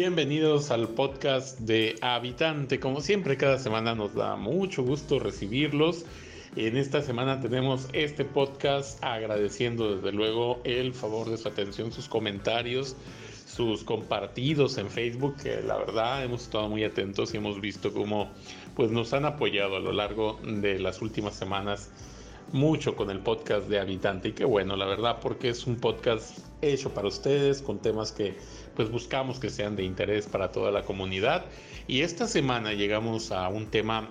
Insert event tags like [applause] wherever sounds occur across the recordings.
Bienvenidos al podcast de Habitante. Como siempre, cada semana nos da mucho gusto recibirlos. En esta semana tenemos este podcast agradeciendo desde luego el favor de su atención, sus comentarios, sus compartidos en Facebook, que la verdad hemos estado muy atentos y hemos visto cómo pues nos han apoyado a lo largo de las últimas semanas mucho con el podcast de Habitante y qué bueno, la verdad, porque es un podcast hecho para ustedes con temas que pues buscamos que sean de interés para toda la comunidad y esta semana llegamos a un tema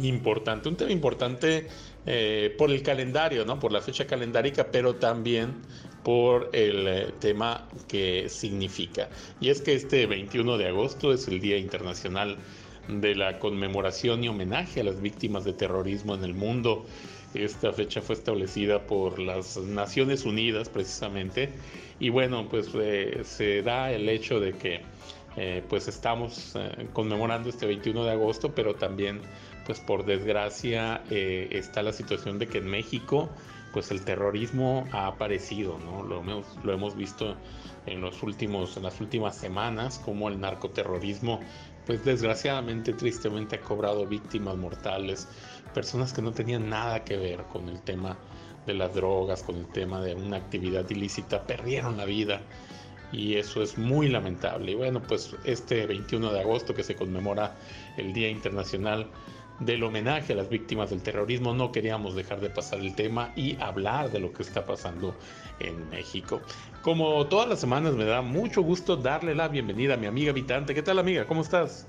importante, un tema importante eh, por el calendario, ¿no? Por la fecha calendárica, pero también por el eh, tema que significa. Y es que este 21 de agosto es el Día Internacional de la conmemoración y homenaje a las víctimas de terrorismo en el mundo. Esta fecha fue establecida por las Naciones Unidas precisamente y bueno, pues eh, se da el hecho de que eh, pues estamos eh, conmemorando este 21 de agosto, pero también pues por desgracia está la situación de que en México pues el terrorismo ha aparecido, ¿no? Lo hemos, lo hemos visto en los últimos, en las últimas semanas, como el narcoterrorismo, pues desgraciadamente, tristemente ha cobrado víctimas mortales, personas que no tenían nada que ver con el tema de las drogas, con el tema de una actividad ilícita, perdieron la vida y eso es muy lamentable. Y bueno, pues este 21 de agosto que se conmemora el Día Internacional del homenaje a las víctimas del terrorismo, no queríamos dejar de pasar el tema y hablar de lo que está pasando en México. Como todas las semanas me da mucho gusto darle la bienvenida a mi amiga habitante. ¿Qué tal amiga? ¿Cómo estás?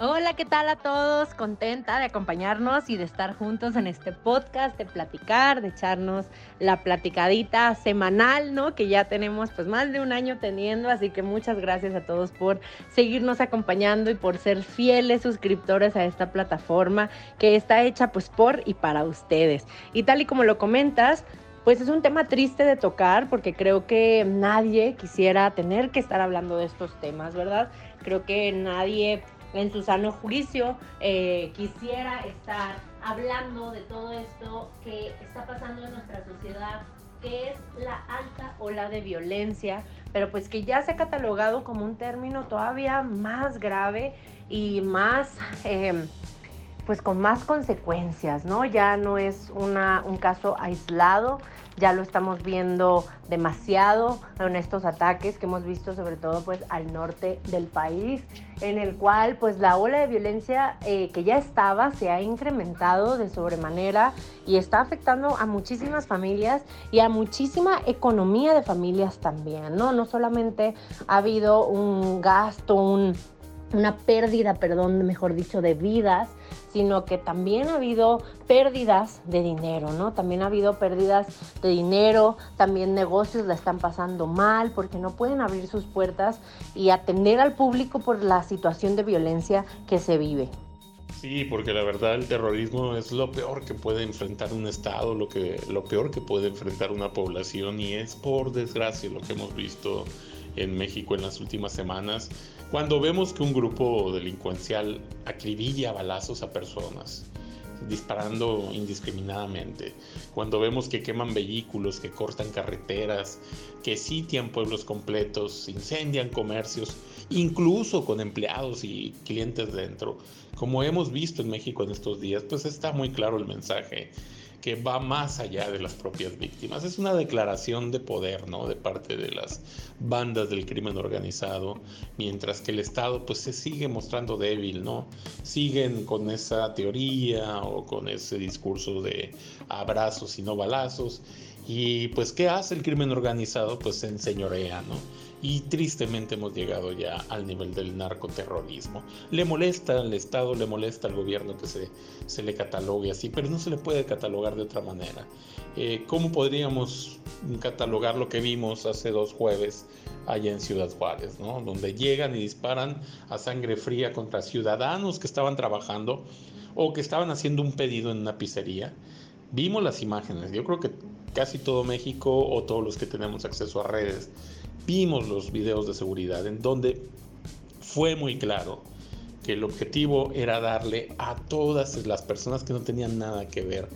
Hola, ¿qué tal a todos? Contenta de acompañarnos y de estar juntos en este podcast, de platicar, de echarnos la platicadita semanal, ¿no? Que ya tenemos pues más de un año teniendo, así que muchas gracias a todos por seguirnos acompañando y por ser fieles suscriptores a esta plataforma que está hecha pues por y para ustedes. Y tal y como lo comentas, pues es un tema triste de tocar porque creo que nadie quisiera tener que estar hablando de estos temas, ¿verdad? Creo que nadie en su sano juicio eh, quisiera estar hablando de todo esto que está pasando en nuestra sociedad, que es la alta ola de violencia, pero pues que ya se ha catalogado como un término todavía más grave y más... Em, pues con más consecuencias, ¿no? Ya no es un caso aislado, ya lo estamos viendo demasiado en estos ataques que hemos visto sobre todo pues al norte del país, en el cual pues la ola de violencia eh, que ya estaba se ha incrementado de sobremanera y está afectando a muchísimas familias y a muchísima economía de familias también, ¿no? No solamente ha habido un gasto, un, una pérdida, perdón, mejor dicho, de vidas, sino que también ha habido pérdidas de dinero, ¿no? También ha habido pérdidas de dinero, también negocios la están pasando mal porque no pueden abrir sus puertas y atender al público por la situación de violencia que se vive. Sí, porque la verdad el terrorismo es lo peor que puede enfrentar un Estado, lo, que, lo peor que puede enfrentar una población y es por desgracia lo que hemos visto en México en las últimas semanas cuando vemos que un grupo delincuencial acribilla balazos a personas, disparando indiscriminadamente, cuando vemos que queman vehículos, que cortan carreteras, que sitian pueblos completos, incendian comercios, incluso con empleados y clientes dentro, como hemos visto en México en estos días, pues está muy claro el mensaje que va más allá de las propias víctimas. Es una declaración de poder, ¿no? De parte de las bandas del crimen organizado, mientras que el Estado pues se sigue mostrando débil, ¿no? Siguen con esa teoría o con ese discurso de abrazos y no balazos. Y pues, ¿qué hace el crimen organizado? Pues se enseñorea, ¿no? Y tristemente hemos llegado ya al nivel del narcoterrorismo. Le molesta al Estado, le molesta al gobierno que se, se le catalogue así, pero no se le puede catalogar de otra manera. Eh, ¿Cómo podríamos catalogar lo que vimos hace dos jueves allá en Ciudad Juárez, ¿no? donde llegan y disparan a sangre fría contra ciudadanos que estaban trabajando o que estaban haciendo un pedido en una pizzería? Vimos las imágenes, yo creo que casi todo México o todos los que tenemos acceso a redes vimos los videos de seguridad en donde fue muy claro que el objetivo era darle a todas las personas que no tenían nada que ver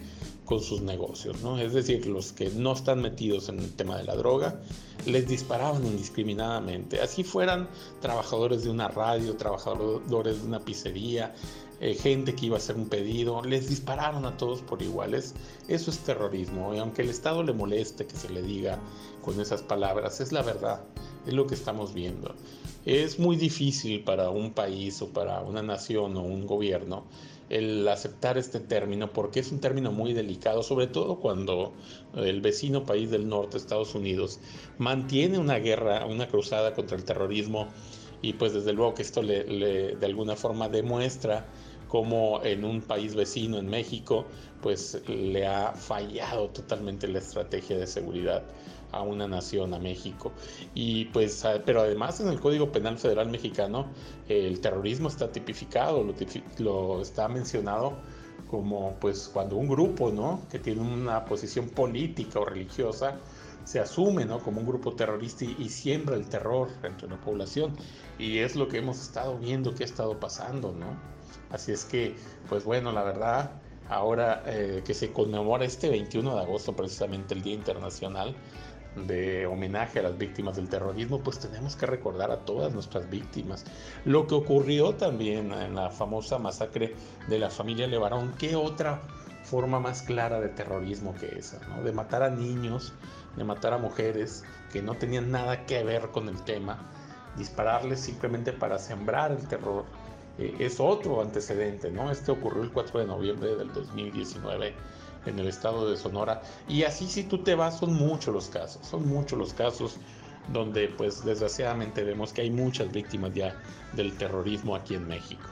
con sus negocios, ¿no? Es decir, los que no están metidos en el tema de la droga, les disparaban indiscriminadamente. Así fueran trabajadores de una radio, trabajadores de una pizzería, eh, gente que iba a hacer un pedido, les dispararon a todos por iguales. Eso es terrorismo. Y aunque el Estado le moleste que se le diga con esas palabras, es la verdad, es lo que estamos viendo. Es muy difícil para un país o para una nación o un gobierno el aceptar este término porque es un término muy delicado, sobre todo cuando el vecino país del norte, Estados Unidos, mantiene una guerra, una cruzada contra el terrorismo y pues desde luego que esto de alguna forma demuestra cómo en un país vecino, en México, pues le ha fallado totalmente la estrategia de seguridad a una nación, a México. Y pues, pero además en el Código Penal Federal Mexicano el terrorismo está tipificado, lo, está mencionado como pues cuando un grupo, ¿no? Que tiene una posición política o religiosa se asume, ¿no? Como un grupo terrorista y, siembra el terror entre la población. Y es lo que hemos estado viendo que ha estado pasando, ¿no? Así es que, pues bueno, la verdad, ahora eh, que se conmemora este 21 de agosto, precisamente el Día Internacional de homenaje a las víctimas del terrorismo, pues tenemos que recordar a todas nuestras víctimas. Lo que ocurrió también en la famosa masacre de la familia Levarón, ¿qué otra forma más clara de terrorismo que esa? ¿no? De matar a niños, de matar a mujeres que no tenían nada que ver con el tema, dispararles simplemente para sembrar el terror. Eh, es otro antecedente, ¿no? Este ocurrió el 4 de noviembre del 2019 en el estado de Sonora. Y así si tú te vas, son muchos los casos, son muchos los casos donde pues desgraciadamente vemos que hay muchas víctimas ya del terrorismo aquí en México.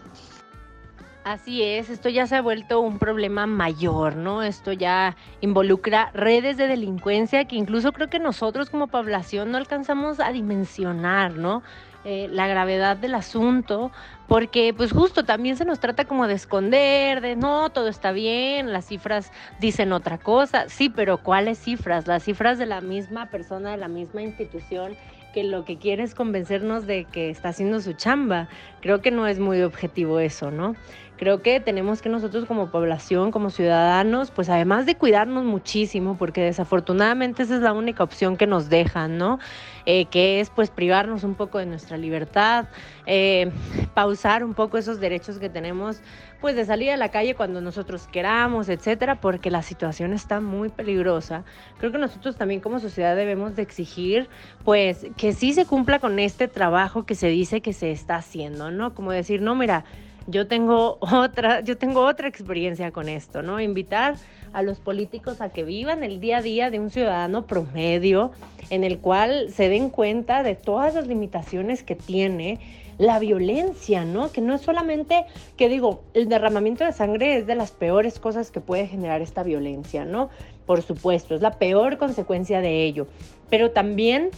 Así es, esto ya se ha vuelto un problema mayor, ¿no? Esto ya involucra redes de delincuencia que incluso creo que nosotros como población no alcanzamos a dimensionar, ¿no? Eh, la gravedad del asunto, porque pues justo también se nos trata como de esconder, de no, todo está bien, las cifras dicen otra cosa, sí, pero ¿cuáles cifras? Las cifras de la misma persona, de la misma institución que lo que quiere es convencernos de que está haciendo su chamba. Creo que no es muy objetivo eso, ¿no? Creo que tenemos que nosotros como población, como ciudadanos, pues además de cuidarnos muchísimo, porque desafortunadamente esa es la única opción que nos dejan, ¿no? Eh, que es pues privarnos un poco de nuestra libertad, eh, pausar un poco esos derechos que tenemos, pues de salir a la calle cuando nosotros queramos, etcétera, porque la situación está muy peligrosa. Creo que nosotros también como sociedad debemos de exigir, pues, que sí se cumpla con este trabajo que se dice que se está haciendo, ¿no? Como decir, no, mira, yo tengo [laughs] otra, yo tengo otra experiencia con esto, ¿no? Invitar a los políticos a que vivan el día a día de un ciudadano promedio, en el cual se den cuenta de todas las limitaciones que tiene la violencia, ¿no? Que no es solamente, que digo, el derramamiento de sangre es de las peores cosas que puede generar esta violencia, ¿no? Por supuesto, es la peor consecuencia de ello, pero también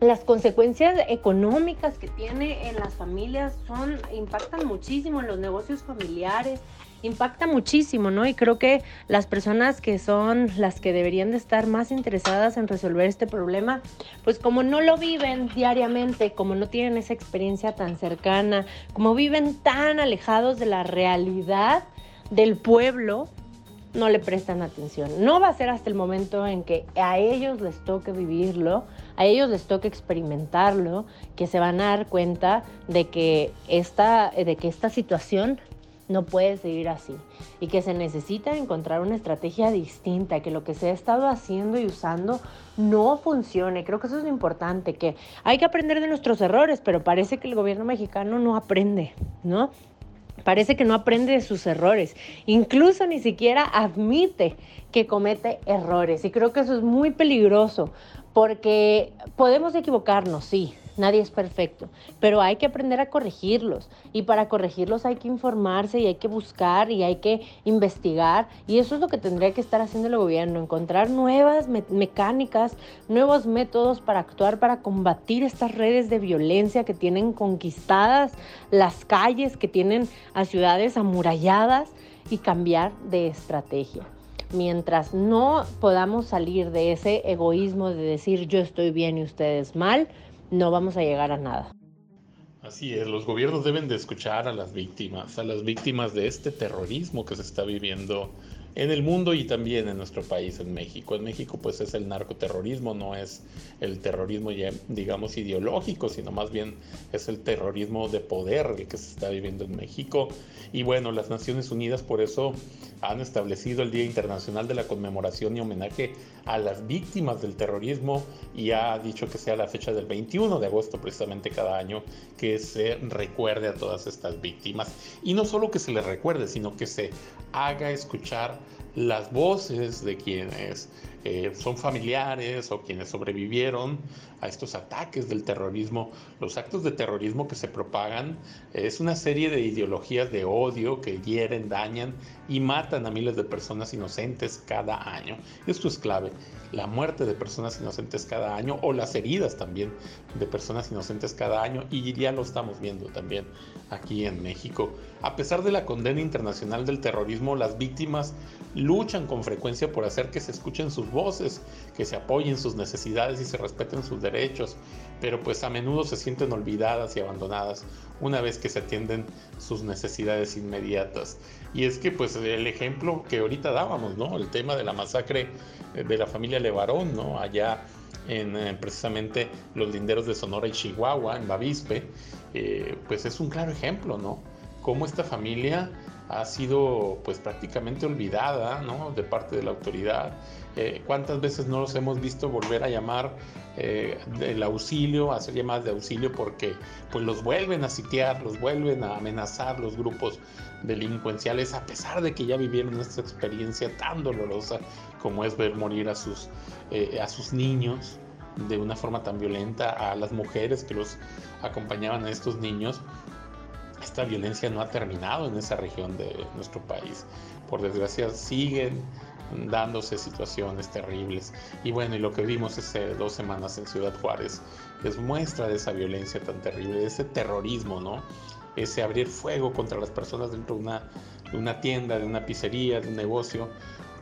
las consecuencias económicas que tiene en las familias son impactan muchísimo en los negocios familiares, impacta muchísimo, ¿no? Y creo que las personas que son las que deberían de estar más interesadas en resolver este problema, pues como no lo viven diariamente, como no tienen esa experiencia tan cercana, como viven tan alejados de la realidad del pueblo, no le prestan atención. No va a ser hasta el momento en que a ellos les toque vivirlo, a ellos les toque experimentarlo, que se van a dar cuenta de que esta, de que esta situación no puede seguir así y que se necesita encontrar una estrategia distinta, que lo que se ha estado haciendo y usando no funcione. Creo que eso es lo importante, que hay que aprender de nuestros errores, pero parece que el gobierno mexicano no aprende, ¿no? Parece que no aprende de sus errores, incluso ni siquiera admite que comete errores. Y creo que eso es muy peligroso, porque podemos equivocarnos, sí, nadie es perfecto, pero hay que aprender a corregirlos y para corregirlos hay que informarse y hay que buscar y hay que investigar y eso es lo que tendría que estar haciendo el gobierno, encontrar nuevas mecánicas, nuevos métodos para actuar, para combatir estas redes de violencia que tienen conquistadas las calles, que tienen a ciudades amuralladas y cambiar de estrategia mientras no podamos salir de ese egoísmo de decir yo estoy bien y ustedes mal, no vamos a llegar a nada. Así es, los gobiernos deben de escuchar a las víctimas, a las víctimas de este terrorismo que se está viviendo en el mundo y también en nuestro país, en México. En México pues es el narcoterrorismo, no es el terrorismo digamos ideológico, sino más bien es el terrorismo de poder que se está viviendo en México. Y bueno, las Naciones Unidas por eso han establecido el Día Internacional de la Conmemoración y Homenaje a las víctimas del terrorismo y ha dicho que sea la fecha del 21 de agosto precisamente cada año que se recuerde a todas estas víctimas. Y no solo que se les recuerde, sino que se haga escuchar las voces de quienes eh, son familiares o quienes sobrevivieron a estos ataques del terrorismo. Los actos de terrorismo que se propagan es una serie de ideologías de odio que hieren, dañan y matan a miles de personas inocentes cada año. Esto es clave. La muerte de personas inocentes cada año o las heridas también de personas inocentes cada año y ya lo estamos viendo también aquí en México. A pesar de la condena internacional del terrorismo, las víctimas luchan con frecuencia por hacer que se escuchen sus voces, que se apoyen sus necesidades y se respeten sus derechos, pero pues a menudo se sienten olvidadas y abandonadas una vez que se atienden sus necesidades inmediatas. Y es que pues el ejemplo que ahorita dábamos, ¿no? El tema de la masacre de la familia Levarón, ¿no? Allá en eh, precisamente los linderos de Sonora y Chihuahua, en Bavispe, eh, pues es un claro ejemplo, ¿no? Cómo esta familia ha sido pues prácticamente olvidada ¿no? de parte de la autoridad. Eh, ¿Cuántas veces no los hemos visto volver a llamar eh, del auxilio, hacer llamadas de auxilio porque pues los vuelven a sitiar, los vuelven a amenazar los grupos delincuenciales a pesar de que ya vivieron esta experiencia tan dolorosa como es ver morir a sus, eh, a sus niños de una forma tan violenta, a las mujeres que los acompañaban a estos niños esta violencia no ha terminado en esa región de nuestro país. Por desgracia siguen dándose situaciones terribles. Y bueno, y lo que vimos hace dos semanas en Ciudad Juárez es muestra de esa violencia tan terrible, de ese terrorismo, ¿no? Ese abrir fuego contra las personas dentro de una, tienda, de una pizzería, de un negocio,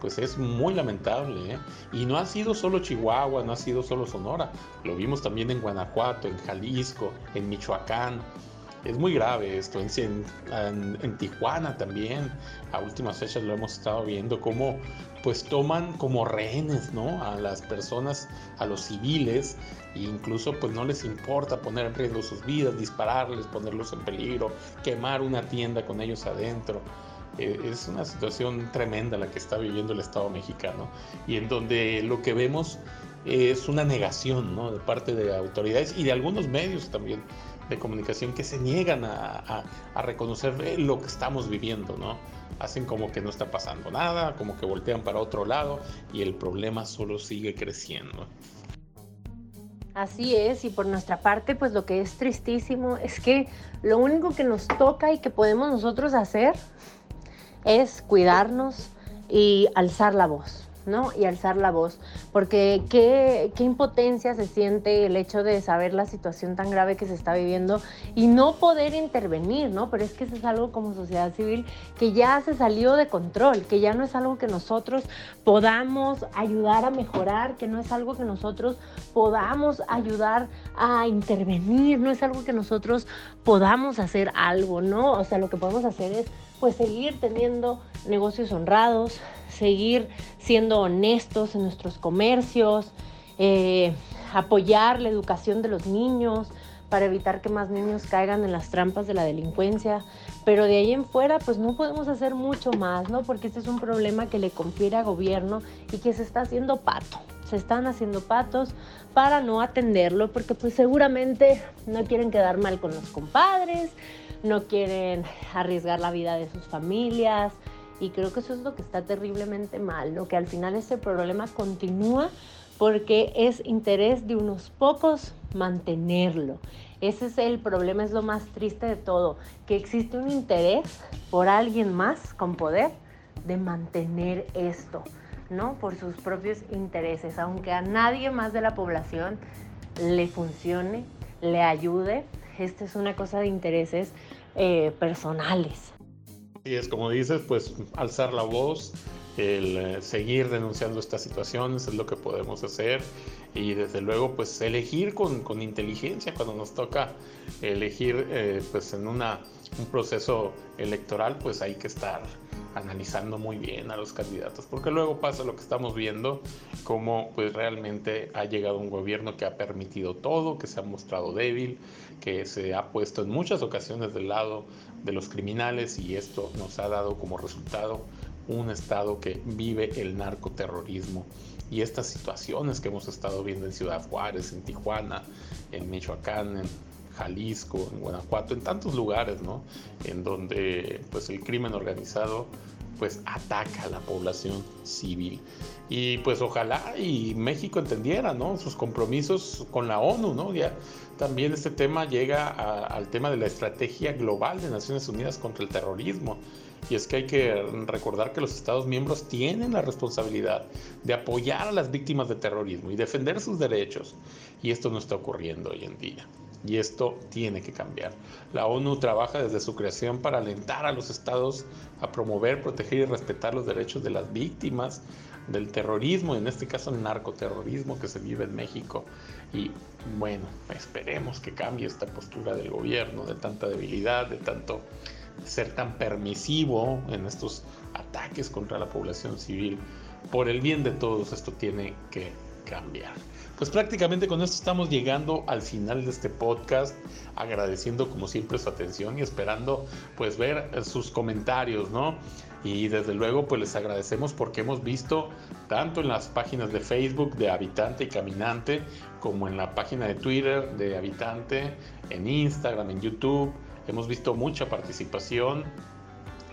pues es muy lamentable. ¿eh? Y no ha sido solo Chihuahua, no ha sido solo Sonora, lo vimos también en Guanajuato, en Jalisco, en Michoacán, es muy grave esto. En, Tijuana también, a últimas fechas lo hemos estado viendo, cómo pues toman como rehenes ¿no? a las personas, a los civiles, e incluso pues no les importa poner en riesgo sus vidas, dispararles, ponerlos en peligro, quemar una tienda con ellos adentro. E, es una situación tremenda la que está viviendo el Estado mexicano y en donde lo que vemos es una negación ¿no? de parte de autoridades y de algunos medios también de comunicación que se niegan a, reconocer lo que estamos viviendo, ¿no? Hacen como que no está pasando nada, como que voltean para otro lado y el problema solo sigue creciendo. Así es, y por nuestra parte, pues lo que es tristísimo es que lo único que nos toca y que podemos nosotros hacer es cuidarnos y alzar la voz. ¿No? Y alzar la voz, porque qué, qué impotencia se siente el hecho de saber la situación tan grave que se está viviendo y no poder intervenir, ¿no? Pero es que eso es algo como sociedad civil que ya se salió de control, que ya no es algo que nosotros podamos ayudar a mejorar, que no es algo que nosotros podamos ayudar a intervenir, no es algo que nosotros podamos hacer algo, ¿no? O sea, lo que podemos hacer es pues seguir teniendo negocios honrados, seguir siendo honestos en nuestros comercios, eh, apoyar la educación de los niños para evitar que más niños caigan en las trampas de la delincuencia. Pero de ahí en fuera, pues no podemos hacer mucho más, ¿no? Porque este es un problema que le confiere a gobierno y que se está haciendo pato. Se están haciendo patos para no atenderlo, porque pues seguramente no quieren quedar mal con los compadres, no quieren arriesgar la vida de sus familias, y creo que eso es lo que está terriblemente mal, ¿no? Que al final ese problema continúa porque es interés de unos pocos mantenerlo. Ese es el problema, es lo más triste de todo, que existe un interés por alguien más con poder de mantener esto, ¿no? Por sus propios intereses, aunque a nadie más de la población le funcione, le ayude. Esta es una cosa de intereses eh, personales. Y es como dices, pues alzar la voz, el eh, seguir denunciando estas situaciones es lo que podemos hacer. Y desde luego pues elegir con, con inteligencia cuando nos toca elegir eh, pues en una, un proceso electoral pues hay que estar analizando muy bien a los candidatos, porque luego pasa lo que estamos viendo, como pues realmente ha llegado un gobierno que ha permitido todo, que se ha mostrado débil, que se ha puesto en muchas ocasiones del lado de los criminales y esto nos ha dado como resultado un estado que vive el narcoterrorismo. Y estas situaciones que hemos estado viendo en Ciudad Juárez, en Tijuana, en Michoacán, en Jalisco, en Guanajuato, en tantos lugares, ¿no? En donde pues el crimen organizado pues ataca a la población civil. Y pues ojalá y México entendiera, ¿no? Sus compromisos con la ONU, ¿no? Ya también este tema llega al tema de la estrategia global de Naciones Unidas contra el terrorismo. Y es que hay que recordar que los Estados miembros tienen la responsabilidad de apoyar a las víctimas de terrorismo y defender sus derechos. Y esto no está ocurriendo hoy en día. Y esto tiene que cambiar. La ONU trabaja desde su creación para alentar a los estados a promover, proteger y respetar los derechos de las víctimas del terrorismo, en este caso el narcoterrorismo que se vive en México. Y bueno, esperemos que cambie esta postura del gobierno, de tanta debilidad, de tanto ser tan permisivo en estos ataques contra la población civil. Por el bien de todos esto tiene que cambiar. Pues prácticamente con esto estamos llegando al final de este podcast, agradeciendo como siempre su atención y esperando pues ver sus comentarios, ¿no? Y desde luego pues les agradecemos porque hemos visto tanto en las páginas de Facebook de Habitante y Caminante como en la página de Twitter de Habitante, en Instagram, en YouTube, hemos visto mucha participación.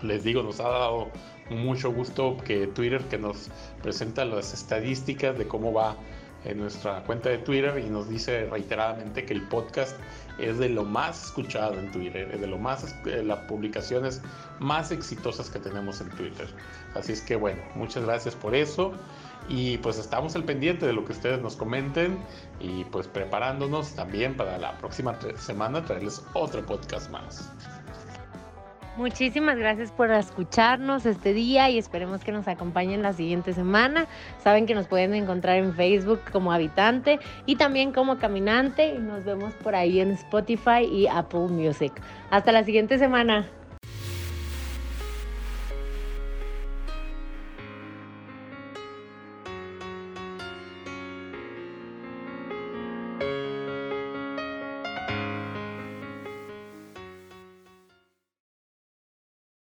Les digo, nos ha dado mucho gusto que Twitter que nos presenta las estadísticas de cómo va en nuestra cuenta de Twitter y nos dice reiteradamente que el podcast es de lo más escuchado en Twitter, es de lo más eh, las publicaciones más exitosas que tenemos en Twitter. Así es que bueno, muchas gracias por eso y pues estamos al pendiente de lo que ustedes nos comenten y pues preparándonos también para la próxima semana traerles otro podcast más. Muchísimas gracias por escucharnos este día y esperemos que nos acompañen la siguiente semana. Saben que nos pueden encontrar en Facebook como habitante y también como caminante. Y nos vemos por ahí en Spotify y Apple Music. Hasta la siguiente semana.